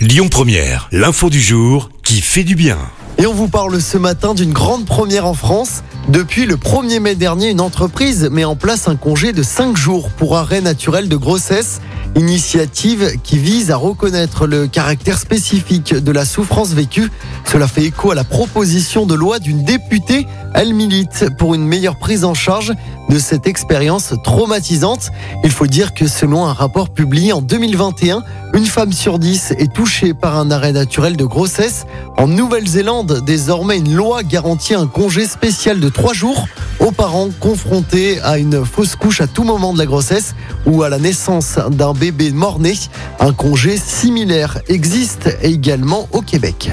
Lyon Première, l'info du jour qui fait du bien. Et on vous parle ce matin d'une grande première en France. Depuis le 1er mai dernier, une entreprise met en place un congé de 5 jours pour arrêt naturel de grossesse. Initiative qui vise à reconnaître le caractère spécifique de la souffrance vécue. Cela fait écho à la proposition de loi d'une députée. Elle milite pour une meilleure prise en charge de cette expérience traumatisante. Il faut dire que selon un rapport publié en 2021, une femme sur dix est touchée par un arrêt naturel de grossesse. En Nouvelle-Zélande, désormais, une loi garantit un congé spécial de trois jours aux parents confrontés à une fausse couche à tout moment de la grossesse ou à la naissance d'un bébé mort-né. Un congé similaire existe également au Québec.